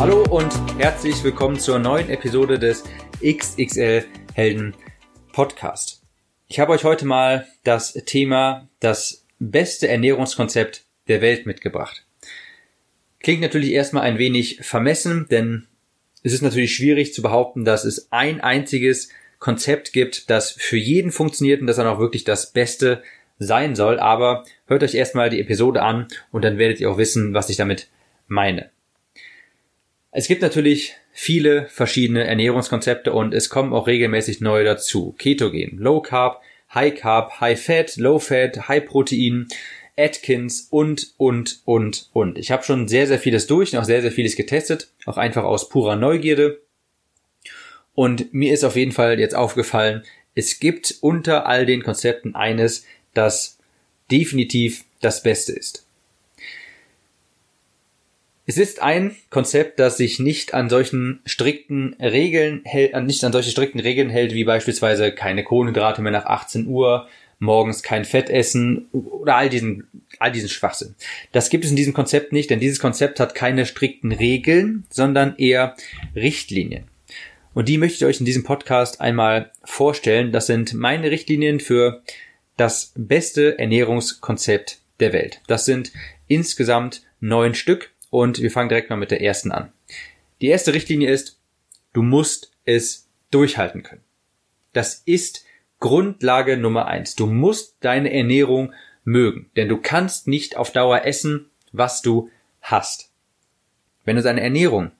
Hallo und herzlich willkommen zur neuen Episode des XXL Helden Podcast. Ich habe euch heute mal das Thema das beste Ernährungskonzept der Welt mitgebracht. Klingt natürlich erstmal ein wenig vermessen, denn es ist natürlich schwierig zu behaupten, dass es ein einziges Konzept gibt, das für jeden funktioniert und das dann auch wirklich das Beste sein soll. Aber hört euch erstmal die Episode an und dann werdet ihr auch wissen, was ich damit meine. Es gibt natürlich viele verschiedene Ernährungskonzepte und es kommen auch regelmäßig neue dazu. Ketogen, Low Carb, High Carb, High Fat, Low Fat, High Protein, Atkins und, und, und, und. Ich habe schon sehr, sehr vieles durch und auch sehr, sehr vieles getestet, auch einfach aus purer Neugierde. Und mir ist auf jeden Fall jetzt aufgefallen, es gibt unter all den Konzepten eines, das definitiv das Beste ist. Es ist ein Konzept, das sich nicht an solchen strikten Regeln hält, nicht an solche strikten Regeln hält, wie beispielsweise keine Kohlenhydrate mehr nach 18 Uhr, morgens kein Fett essen oder all diesen, all diesen Schwachsinn. Das gibt es in diesem Konzept nicht, denn dieses Konzept hat keine strikten Regeln, sondern eher Richtlinien. Und die möchte ich euch in diesem Podcast einmal vorstellen. Das sind meine Richtlinien für das beste Ernährungskonzept der Welt. Das sind insgesamt neun Stück und wir fangen direkt mal mit der ersten an. Die erste Richtlinie ist, du musst es durchhalten können. Das ist Grundlage Nummer eins. Du musst deine Ernährung mögen, denn du kannst nicht auf Dauer essen, was du hast. Wenn du deine Ernährung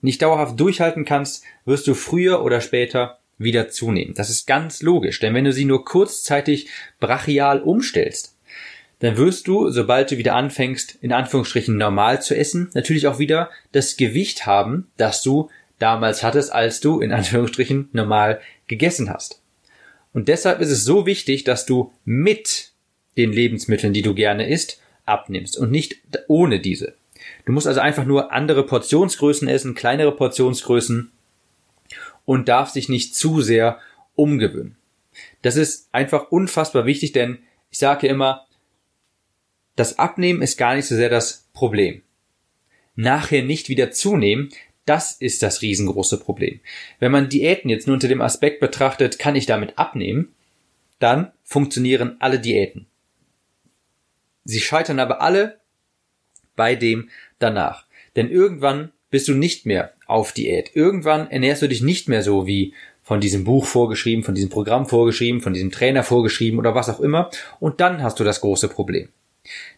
nicht dauerhaft durchhalten kannst, wirst du früher oder später wieder zunehmen. Das ist ganz logisch, denn wenn du sie nur kurzzeitig brachial umstellst, dann wirst du, sobald du wieder anfängst, in Anführungsstrichen normal zu essen, natürlich auch wieder das Gewicht haben, das du damals hattest, als du in Anführungsstrichen normal gegessen hast. Und deshalb ist es so wichtig, dass du mit den Lebensmitteln, die du gerne isst, abnimmst und nicht ohne diese. Du musst also einfach nur andere Portionsgrößen essen, kleinere Portionsgrößen und darfst dich nicht zu sehr umgewöhnen. Das ist einfach unfassbar wichtig, denn ich sage immer, das Abnehmen ist gar nicht so sehr das Problem. Nachher nicht wieder zunehmen, das ist das riesengroße Problem. Wenn man Diäten jetzt nur unter dem Aspekt betrachtet, kann ich damit abnehmen, dann funktionieren alle Diäten. Sie scheitern aber alle bei dem danach. Denn irgendwann bist du nicht mehr auf Diät. Irgendwann ernährst du dich nicht mehr so wie von diesem Buch vorgeschrieben, von diesem Programm vorgeschrieben, von diesem Trainer vorgeschrieben oder was auch immer. Und dann hast du das große Problem.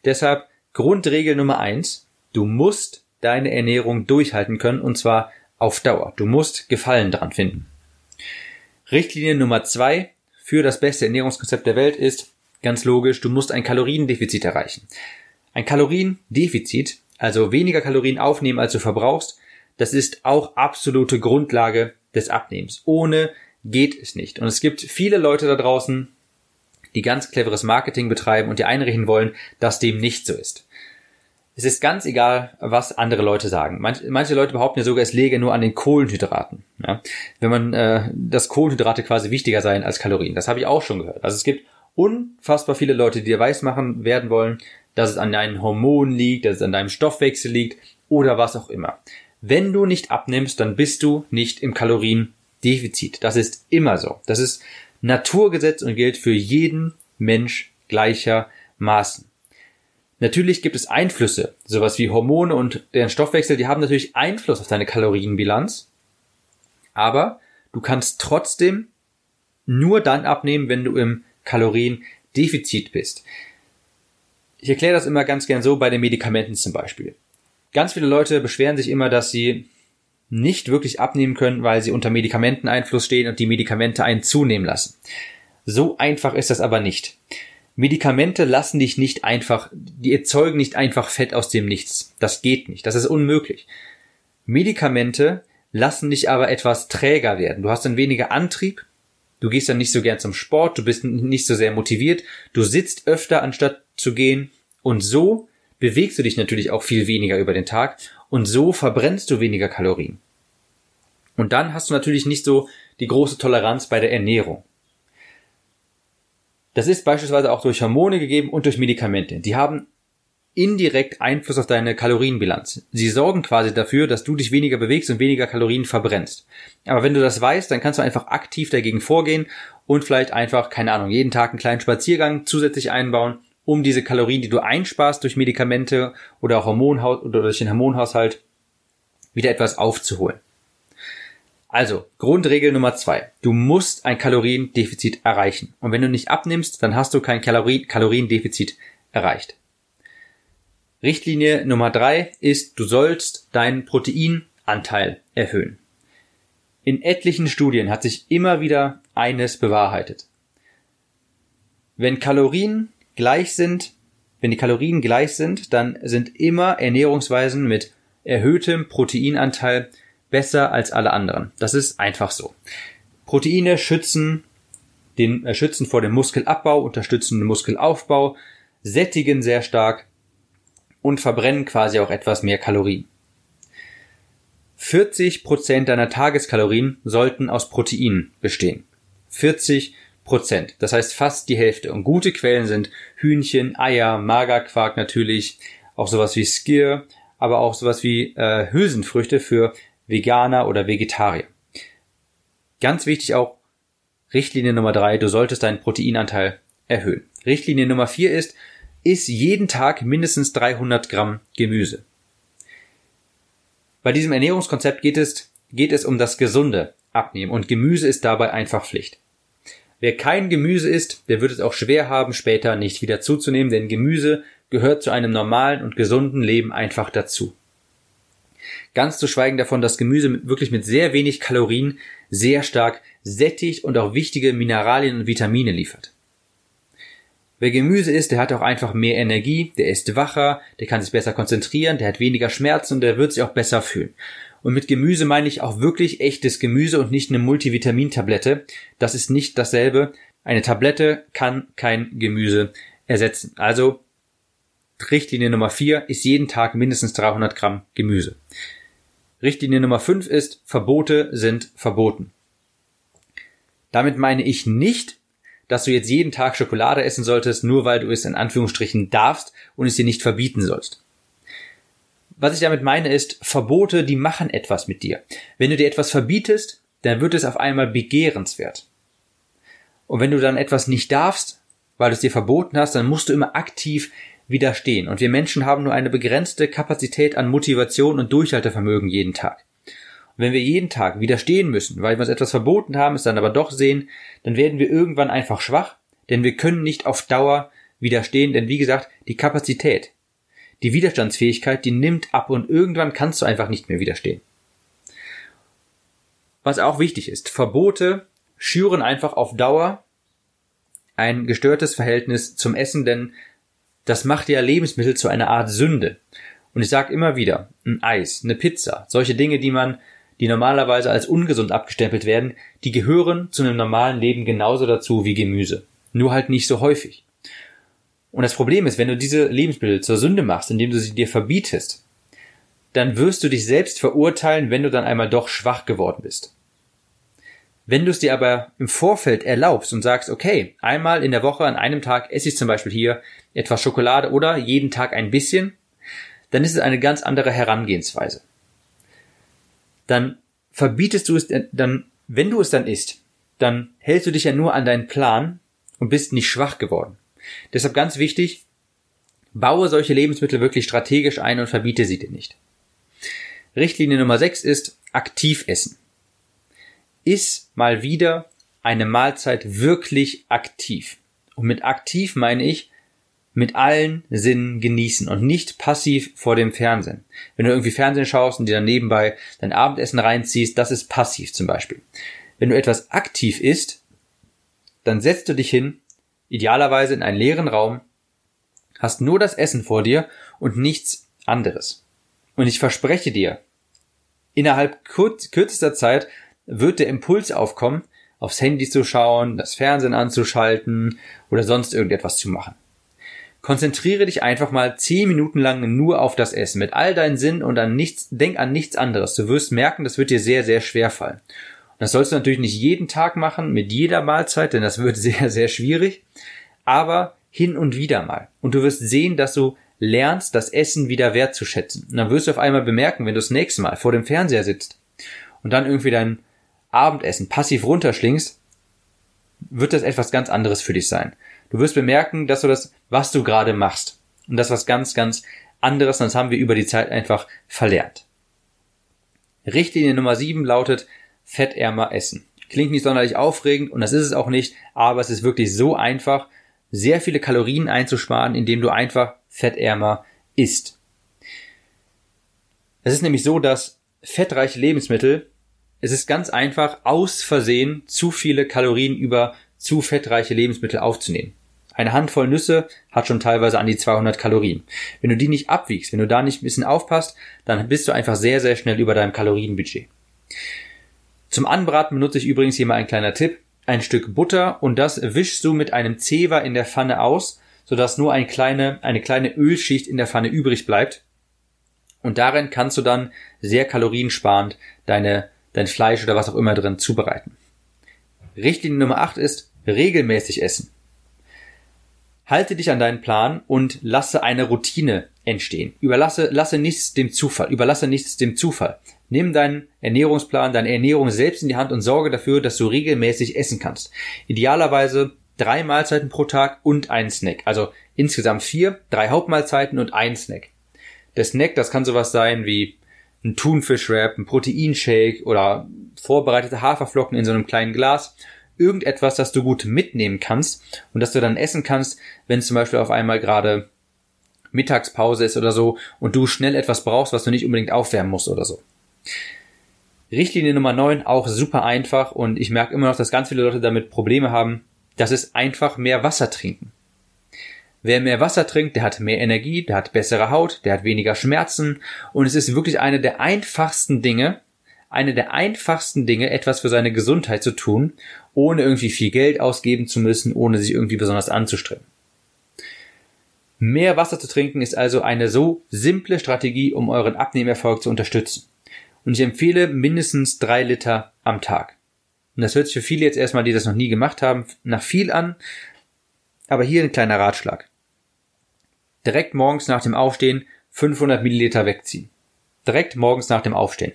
Deshalb Grundregel Nummer eins, du musst deine Ernährung durchhalten können und zwar auf Dauer. Du musst Gefallen daran finden. Richtlinie Nummer zwei für das beste Ernährungskonzept der Welt ist ganz logisch, du musst ein Kaloriendefizit erreichen. Ein Kaloriendefizit, also weniger Kalorien aufnehmen, als du verbrauchst, das ist auch absolute Grundlage des Abnehmens. Ohne geht es nicht. Und es gibt viele Leute da draußen, die ganz cleveres Marketing betreiben und dir einrichten wollen, dass dem nicht so ist. Es ist ganz egal, was andere Leute sagen. Manche, Leute behaupten ja sogar, es läge nur an den Kohlenhydraten. Ja? Wenn man, äh, dass Kohlenhydrate quasi wichtiger seien als Kalorien. Das habe ich auch schon gehört. Also es gibt unfassbar viele Leute, die dir weismachen werden wollen, dass es an deinen Hormonen liegt, dass es an deinem Stoffwechsel liegt oder was auch immer. Wenn du nicht abnimmst, dann bist du nicht im Kaloriendefizit. Das ist immer so. Das ist Naturgesetz und gilt für jeden Mensch gleichermaßen. Natürlich gibt es Einflüsse, sowas wie Hormone und deren Stoffwechsel, die haben natürlich Einfluss auf deine Kalorienbilanz. Aber du kannst trotzdem nur dann abnehmen, wenn du im Kaloriendefizit bist. Ich erkläre das immer ganz gern so bei den Medikamenten zum Beispiel. Ganz viele Leute beschweren sich immer, dass sie nicht wirklich abnehmen können, weil sie unter Medikamenteneinfluss stehen und die Medikamente einen zunehmen lassen. So einfach ist das aber nicht. Medikamente lassen dich nicht einfach, die erzeugen nicht einfach Fett aus dem Nichts. Das geht nicht. Das ist unmöglich. Medikamente lassen dich aber etwas träger werden. Du hast dann weniger Antrieb, du gehst dann nicht so gern zum Sport, du bist nicht so sehr motiviert, du sitzt öfter anstatt zu gehen und so bewegst du dich natürlich auch viel weniger über den Tag und so verbrennst du weniger Kalorien. Und dann hast du natürlich nicht so die große Toleranz bei der Ernährung. Das ist beispielsweise auch durch Hormone gegeben und durch Medikamente. Die haben indirekt Einfluss auf deine Kalorienbilanz. Sie sorgen quasi dafür, dass du dich weniger bewegst und weniger Kalorien verbrennst. Aber wenn du das weißt, dann kannst du einfach aktiv dagegen vorgehen und vielleicht einfach, keine Ahnung, jeden Tag einen kleinen Spaziergang zusätzlich einbauen, um diese Kalorien, die du einsparst durch Medikamente oder Hormonhaus oder durch den Hormonhaushalt, wieder etwas aufzuholen. Also, Grundregel Nummer zwei. Du musst ein Kaloriendefizit erreichen. Und wenn du nicht abnimmst, dann hast du kein Kaloriendefizit erreicht. Richtlinie Nummer drei ist, du sollst deinen Proteinanteil erhöhen. In etlichen Studien hat sich immer wieder eines bewahrheitet. Wenn Kalorien gleich sind, wenn die Kalorien gleich sind, dann sind immer Ernährungsweisen mit erhöhtem Proteinanteil besser als alle anderen. Das ist einfach so. Proteine schützen den, äh, schützen vor dem Muskelabbau, unterstützen den Muskelaufbau, sättigen sehr stark und verbrennen quasi auch etwas mehr Kalorien. 40 Prozent deiner Tageskalorien sollten aus Proteinen bestehen. 40 Prozent. Das heißt fast die Hälfte. Und gute Quellen sind Hühnchen, Eier, Magerquark natürlich, auch sowas wie Skier, aber auch sowas wie äh, Hülsenfrüchte für Veganer oder Vegetarier. Ganz wichtig auch Richtlinie Nummer drei, du solltest deinen Proteinanteil erhöhen. Richtlinie Nummer vier ist, iss jeden Tag mindestens 300 Gramm Gemüse. Bei diesem Ernährungskonzept geht es, geht es um das gesunde Abnehmen und Gemüse ist dabei einfach Pflicht. Wer kein Gemüse isst, der wird es auch schwer haben, später nicht wieder zuzunehmen, denn Gemüse gehört zu einem normalen und gesunden Leben einfach dazu. Ganz zu schweigen davon, dass Gemüse wirklich mit sehr wenig Kalorien sehr stark sättigt und auch wichtige Mineralien und Vitamine liefert. Wer Gemüse isst, der hat auch einfach mehr Energie, der ist wacher, der kann sich besser konzentrieren, der hat weniger Schmerzen und der wird sich auch besser fühlen. Und mit Gemüse meine ich auch wirklich echtes Gemüse und nicht eine Multivitamintablette. Das ist nicht dasselbe. Eine Tablette kann kein Gemüse ersetzen. Also Richtlinie Nummer 4 ist jeden Tag mindestens 300 Gramm Gemüse. Richtlinie Nummer 5 ist Verbote sind verboten. Damit meine ich nicht, dass du jetzt jeden Tag Schokolade essen solltest, nur weil du es in Anführungsstrichen darfst und es dir nicht verbieten sollst. Was ich damit meine ist, Verbote, die machen etwas mit dir. Wenn du dir etwas verbietest, dann wird es auf einmal begehrenswert. Und wenn du dann etwas nicht darfst, weil du es dir verboten hast, dann musst du immer aktiv widerstehen. Und wir Menschen haben nur eine begrenzte Kapazität an Motivation und Durchhaltevermögen jeden Tag wenn wir jeden Tag widerstehen müssen, weil wir uns etwas verboten haben, es dann aber doch sehen, dann werden wir irgendwann einfach schwach, denn wir können nicht auf Dauer widerstehen, denn wie gesagt, die Kapazität, die Widerstandsfähigkeit, die nimmt ab und irgendwann kannst du einfach nicht mehr widerstehen. Was auch wichtig ist, Verbote schüren einfach auf Dauer ein gestörtes Verhältnis zum Essen, denn das macht ja Lebensmittel zu einer Art Sünde. Und ich sage immer wieder, ein Eis, eine Pizza, solche Dinge, die man die normalerweise als ungesund abgestempelt werden, die gehören zu einem normalen Leben genauso dazu wie Gemüse. Nur halt nicht so häufig. Und das Problem ist, wenn du diese Lebensmittel zur Sünde machst, indem du sie dir verbietest, dann wirst du dich selbst verurteilen, wenn du dann einmal doch schwach geworden bist. Wenn du es dir aber im Vorfeld erlaubst und sagst, okay, einmal in der Woche an einem Tag esse ich zum Beispiel hier etwas Schokolade oder jeden Tag ein bisschen, dann ist es eine ganz andere Herangehensweise dann verbietest du es, dann, wenn du es dann isst, dann hältst du dich ja nur an deinen Plan und bist nicht schwach geworden. Deshalb ganz wichtig, baue solche Lebensmittel wirklich strategisch ein und verbiete sie dir nicht. Richtlinie Nummer 6 ist aktiv essen. Iss mal wieder eine Mahlzeit wirklich aktiv. Und mit aktiv meine ich, mit allen Sinnen genießen und nicht passiv vor dem Fernsehen. Wenn du irgendwie Fernsehen schaust und dir dann nebenbei dein Abendessen reinziehst, das ist passiv zum Beispiel. Wenn du etwas aktiv isst, dann setzt du dich hin, idealerweise in einen leeren Raum, hast nur das Essen vor dir und nichts anderes. Und ich verspreche dir, innerhalb kürzester Zeit wird der Impuls aufkommen, aufs Handy zu schauen, das Fernsehen anzuschalten oder sonst irgendetwas zu machen. Konzentriere dich einfach mal zehn Minuten lang nur auf das Essen mit all deinen Sinnen und an nichts, denk an nichts anderes. Du wirst merken, das wird dir sehr, sehr schwer fallen. Das sollst du natürlich nicht jeden Tag machen, mit jeder Mahlzeit, denn das wird sehr, sehr schwierig. Aber hin und wieder mal. Und du wirst sehen, dass du lernst, das Essen wieder wertzuschätzen. Und dann wirst du auf einmal bemerken, wenn du das nächste Mal vor dem Fernseher sitzt und dann irgendwie dein Abendessen passiv runterschlingst, wird das etwas ganz anderes für dich sein. Du wirst bemerken, dass du das, was du gerade machst, und das was ganz, ganz anderes, das haben wir über die Zeit einfach verlernt. Richtlinie Nummer 7 lautet fettärmer essen. Klingt nicht sonderlich aufregend und das ist es auch nicht, aber es ist wirklich so einfach, sehr viele Kalorien einzusparen, indem du einfach fettärmer isst. Es ist nämlich so, dass fettreiche Lebensmittel, es ist ganz einfach, aus Versehen zu viele Kalorien über zu fettreiche Lebensmittel aufzunehmen. Eine Handvoll Nüsse hat schon teilweise an die 200 Kalorien. Wenn du die nicht abwiegst, wenn du da nicht ein bisschen aufpasst, dann bist du einfach sehr, sehr schnell über deinem Kalorienbudget. Zum Anbraten benutze ich übrigens hier mal ein kleiner Tipp. Ein Stück Butter und das wischst du mit einem Zewa in der Pfanne aus, sodass nur eine kleine, eine kleine Ölschicht in der Pfanne übrig bleibt. Und darin kannst du dann sehr kaloriensparend deine, dein Fleisch oder was auch immer drin zubereiten. Richtlinie Nummer 8 ist regelmäßig essen. Halte dich an deinen Plan und lasse eine Routine entstehen. Überlasse, lasse nichts dem Zufall. Überlasse nichts dem Zufall. Nimm deinen Ernährungsplan, deine Ernährung selbst in die Hand und sorge dafür, dass du regelmäßig essen kannst. Idealerweise drei Mahlzeiten pro Tag und einen Snack. Also insgesamt vier, drei Hauptmahlzeiten und ein Snack. Der Snack, das kann sowas sein wie ein Thunfischwrap, ein Proteinshake oder vorbereitete Haferflocken in so einem kleinen Glas irgendetwas, das du gut mitnehmen kannst und das du dann essen kannst, wenn zum Beispiel auf einmal gerade Mittagspause ist oder so und du schnell etwas brauchst, was du nicht unbedingt aufwärmen musst oder so. Richtlinie Nummer 9, auch super einfach und ich merke immer noch, dass ganz viele Leute damit Probleme haben. Das ist einfach mehr Wasser trinken. Wer mehr Wasser trinkt, der hat mehr Energie, der hat bessere Haut, der hat weniger Schmerzen und es ist wirklich eine der einfachsten Dinge, eine der einfachsten Dinge, etwas für seine Gesundheit zu tun, ohne irgendwie viel Geld ausgeben zu müssen, ohne sich irgendwie besonders anzustrengen. Mehr Wasser zu trinken ist also eine so simple Strategie, um euren Abnehmerfolg zu unterstützen. Und ich empfehle mindestens drei Liter am Tag. Und das hört sich für viele jetzt erstmal, die das noch nie gemacht haben, nach viel an. Aber hier ein kleiner Ratschlag. Direkt morgens nach dem Aufstehen 500 Milliliter wegziehen. Direkt morgens nach dem Aufstehen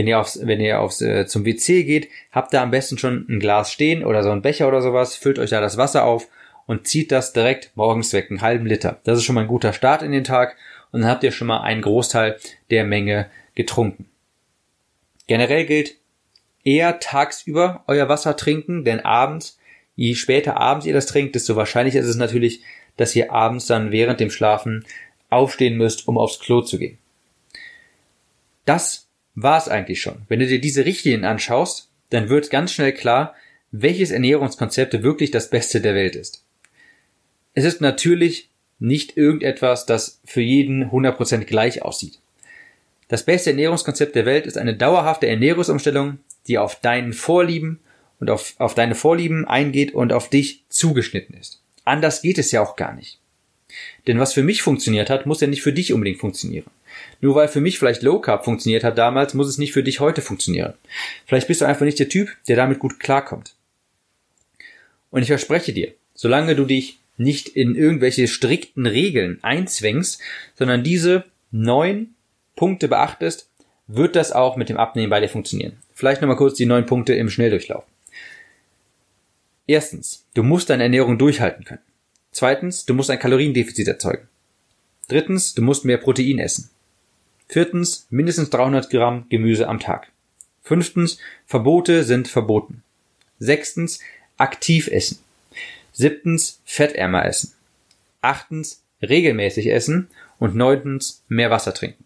wenn ihr aufs, wenn ihr aufs äh, zum WC geht, habt da am besten schon ein Glas stehen oder so ein Becher oder sowas, füllt euch da das Wasser auf und zieht das direkt morgens weg, einen halben Liter. Das ist schon mal ein guter Start in den Tag und dann habt ihr schon mal einen Großteil der Menge getrunken. Generell gilt eher tagsüber euer Wasser trinken, denn abends, je später abends ihr das trinkt, desto wahrscheinlicher ist es natürlich, dass ihr abends dann während dem Schlafen aufstehen müsst, um aufs Klo zu gehen. Das war es eigentlich schon. Wenn du dir diese Richtlinien anschaust, dann wird ganz schnell klar, welches Ernährungskonzept wirklich das Beste der Welt ist. Es ist natürlich nicht irgendetwas, das für jeden 100% gleich aussieht. Das beste Ernährungskonzept der Welt ist eine dauerhafte Ernährungsumstellung, die auf deinen Vorlieben und auf, auf deine Vorlieben eingeht und auf dich zugeschnitten ist. Anders geht es ja auch gar nicht. Denn was für mich funktioniert hat, muss ja nicht für dich unbedingt funktionieren. Nur weil für mich vielleicht Low Carb funktioniert hat damals, muss es nicht für dich heute funktionieren. Vielleicht bist du einfach nicht der Typ, der damit gut klarkommt. Und ich verspreche dir, solange du dich nicht in irgendwelche strikten Regeln einzwängst, sondern diese neun Punkte beachtest, wird das auch mit dem Abnehmen bei dir funktionieren. Vielleicht nochmal kurz die neun Punkte im Schnelldurchlauf. Erstens, du musst deine Ernährung durchhalten können. Zweitens, du musst ein Kaloriendefizit erzeugen. Drittens, du musst mehr Protein essen. Viertens, mindestens 300 Gramm Gemüse am Tag. Fünftens, Verbote sind verboten. Sechstens, aktiv essen. Siebtens, fettärmer essen. Achtens, regelmäßig essen. Und neuntens, mehr Wasser trinken.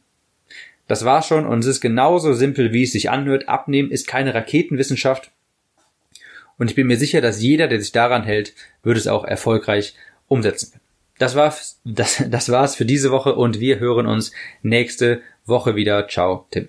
Das war schon und es ist genauso simpel, wie es sich anhört. Abnehmen ist keine Raketenwissenschaft. Und ich bin mir sicher, dass jeder, der sich daran hält, wird es auch erfolgreich umsetzen können. Das war's, das, das war's für diese Woche und wir hören uns nächste Woche wieder. Ciao, Tim.